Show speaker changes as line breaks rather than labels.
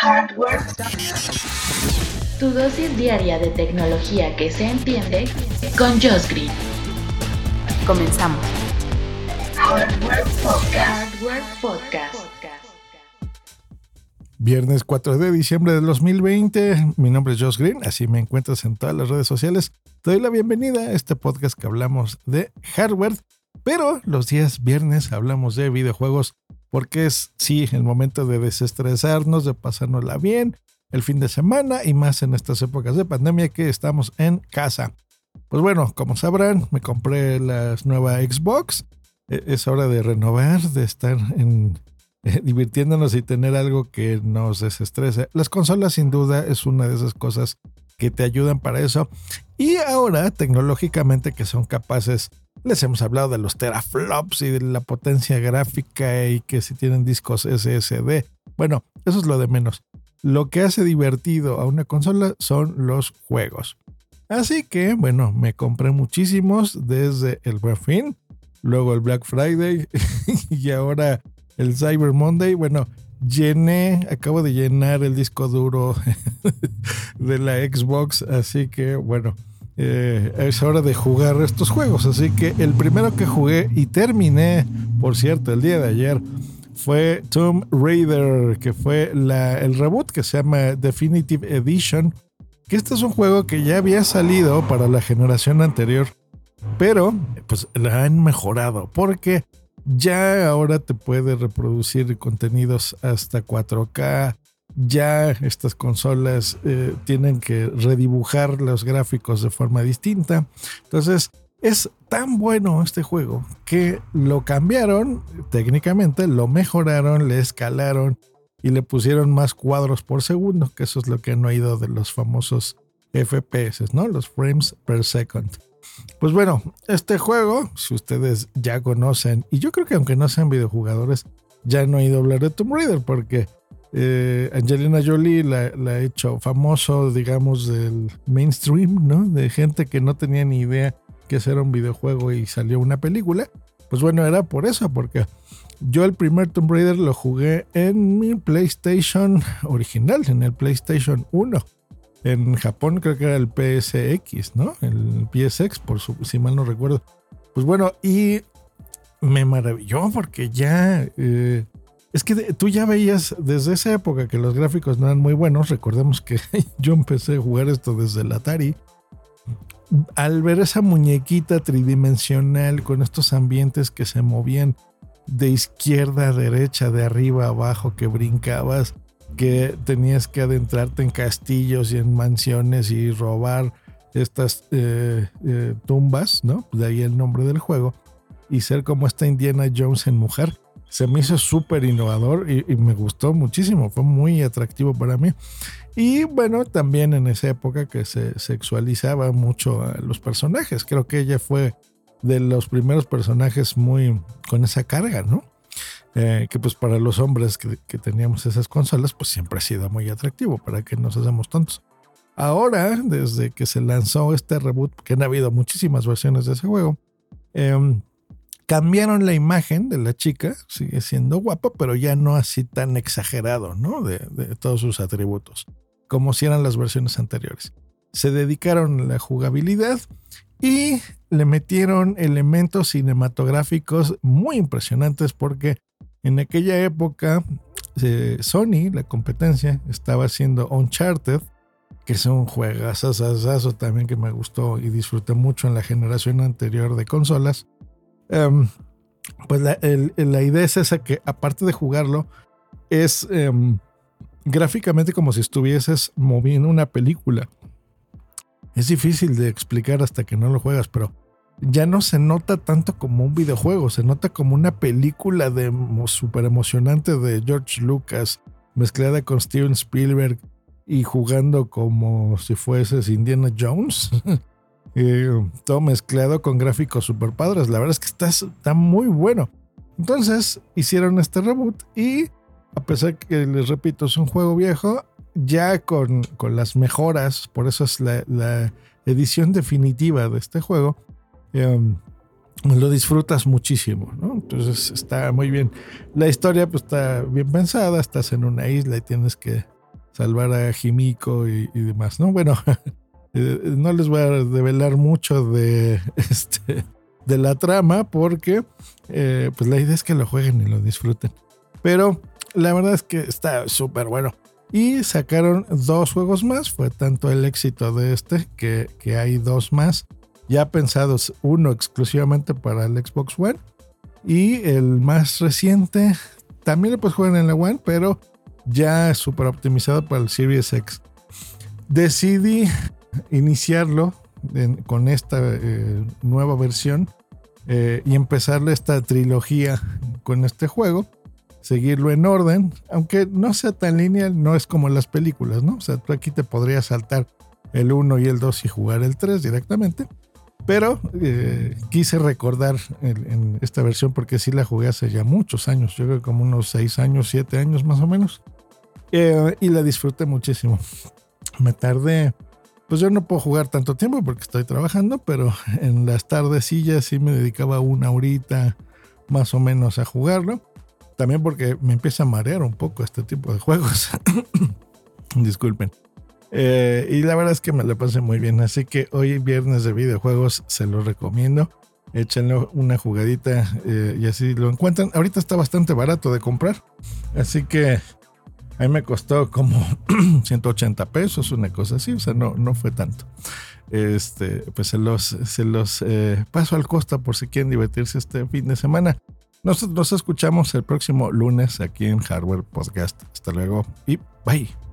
Hardware. Tu dosis diaria de tecnología que se entiende con Josh Green.
Comenzamos.
Hardware Podcast. Hardware Podcast.
Viernes 4 de diciembre del 2020. Mi nombre es Josh Green, así me encuentras en todas las redes sociales. Te doy la bienvenida a este podcast que hablamos de hardware, pero los días viernes hablamos de videojuegos porque es, sí, el momento de desestresarnos, de pasárnosla bien, el fin de semana y más en estas épocas de pandemia que estamos en casa. Pues bueno, como sabrán, me compré la nueva Xbox. E, es hora de renovar, de estar en, eh, divirtiéndonos y tener algo que nos desestrese. Las consolas sin duda es una de esas cosas que te ayudan para eso. Y ahora, tecnológicamente, que son capaces les hemos hablado de los teraflops y de la potencia gráfica y que si tienen discos SSD. Bueno, eso es lo de menos. Lo que hace divertido a una consola son los juegos. Así que, bueno, me compré muchísimos desde el Buen luego el Black Friday y ahora el Cyber Monday. Bueno, llené, acabo de llenar el disco duro de la Xbox, así que, bueno, eh, es hora de jugar estos juegos. Así que el primero que jugué y terminé, por cierto, el día de ayer, fue Tomb Raider, que fue el reboot que se llama Definitive Edition. Que este es un juego que ya había salido para la generación anterior, pero pues la han mejorado porque ya ahora te puede reproducir contenidos hasta 4K, ya estas consolas eh, tienen que redibujar los gráficos de forma distinta. Entonces, es tan bueno este juego que lo cambiaron técnicamente, lo mejoraron, le escalaron y le pusieron más cuadros por segundo, que eso es lo que han oído de los famosos FPS, ¿no? Los frames per second. Pues bueno, este juego, si ustedes ya conocen, y yo creo que aunque no sean videojugadores, ya han oído hablar de Tomb Raider, porque eh, Angelina Jolie la, ha hecho famoso, digamos, del mainstream, ¿no? De gente que no tenía ni idea que era un videojuego y salió una película. Pues bueno, era por eso, porque yo el primer Tomb Raider lo jugué en mi PlayStation original, en el PlayStation 1. En Japón creo que era el PSX, ¿no? El PSX, por si mal no recuerdo. Pues bueno, y me maravilló porque ya eh, es que tú ya veías desde esa época que los gráficos no eran muy buenos. Recordemos que yo empecé a jugar esto desde el Atari. Al ver esa muñequita tridimensional con estos ambientes que se movían de izquierda a derecha, de arriba a abajo, que brincabas, que tenías que adentrarte en castillos y en mansiones y robar estas eh, eh, tumbas, ¿no? De ahí el nombre del juego. Y ser como esta Indiana Jones en mujer se me hizo súper innovador y, me gustó muchísimo, fue muy atractivo para mí. Y bueno, también en esa época que se sexualizaba mucho a los personajes, creo que ella fue de los primeros personajes muy con esa carga, ¿no? Eh, que pues para los hombres que, teníamos esas consolas, pues siempre ha sido muy atractivo, para que nos hacemos tontos. Ahora, desde que se lanzó este reboot, que han habido muchísimas versiones de ese juego, eh, cambiaron la imagen de la chica, sigue siendo guapa, pero ya no así tan exagerado, ¿no? De, todos sus atributos, como si eran las versiones anteriores. Se dedicaron a la jugabilidad y le metieron elementos cinematográficos muy impresionantes porque en aquella época eh, Sony, la competencia, estaba haciendo Uncharted, que es un juegazazazazo también que me gustó y disfruté mucho en la generación anterior de consolas. Em, pues la, idea es esa que aparte de jugarlo, es em, gráficamente como si estuvieses moviendo una película. Es difícil de explicar hasta que no lo juegas, pero ya no se nota tanto como un videojuego, se nota como una película de súper emocionante de George Lucas, mezclada con Steven Spielberg y jugando como si fueses Indiana Jones. todo mezclado con gráficos super padres. La verdad es que está, muy bueno. Entonces hicieron este reboot y a pesar que les repito es un juego viejo, ya con, las mejoras, por eso es la, edición definitiva de este juego, em, lo disfrutas muchísimo. Entonces está muy bien. La historia pues está bien pensada, estás en una isla y tienes que salvar a Jimiko y, demás, ¿no? Bueno, eh, no les voy a develar mucho de, este, de la trama porque eh, pues la idea es que lo jueguen y lo disfruten. Pero la verdad es que está súper bueno. Y sacaron dos juegos más, fue tanto el éxito de este que, que hay dos más ya pensados, uno exclusivamente para el Xbox One y el más reciente también lo puedes jugar en la One, pero ya súper optimizado para el Series X. Decidí iniciarlo con esta eh, nueva versión eh, y empezarle esta trilogía con este juego. Seguirlo en orden, aunque no sea tan lineal, no es como las películas, ¿no? O sea, tú aquí te podrías saltar el 1 y el 2 y jugar el 3 directamente. Pero eh, quise recordar en, esta versión porque sí la jugué hace ya muchos años, yo creo como unos 6 años, 7 años más o menos. Eh, y la disfruté muchísimo. Me tardé, pues yo no puedo jugar tanto tiempo porque estoy trabajando, pero en las tardecillas sí me dedicaba una horita más o menos a jugarlo. También porque me empieza a marear un poco este tipo de juegos. Disculpen. Eh, y la verdad es que me la pasé muy bien. Así que hoy viernes de videojuegos se lo recomiendo. Échenle una jugadita eh, y así lo encuentran. Ahorita está bastante barato de comprar. Así que a mí me costó como 180 pesos, una cosa así. O sea, no, no fue tanto. Este, pues se los, se los eh, paso al costa por si quieren divertirse este fin de semana. Nosotros nos escuchamos el próximo lunes aquí en Hardware Podcast. Hasta luego y bye.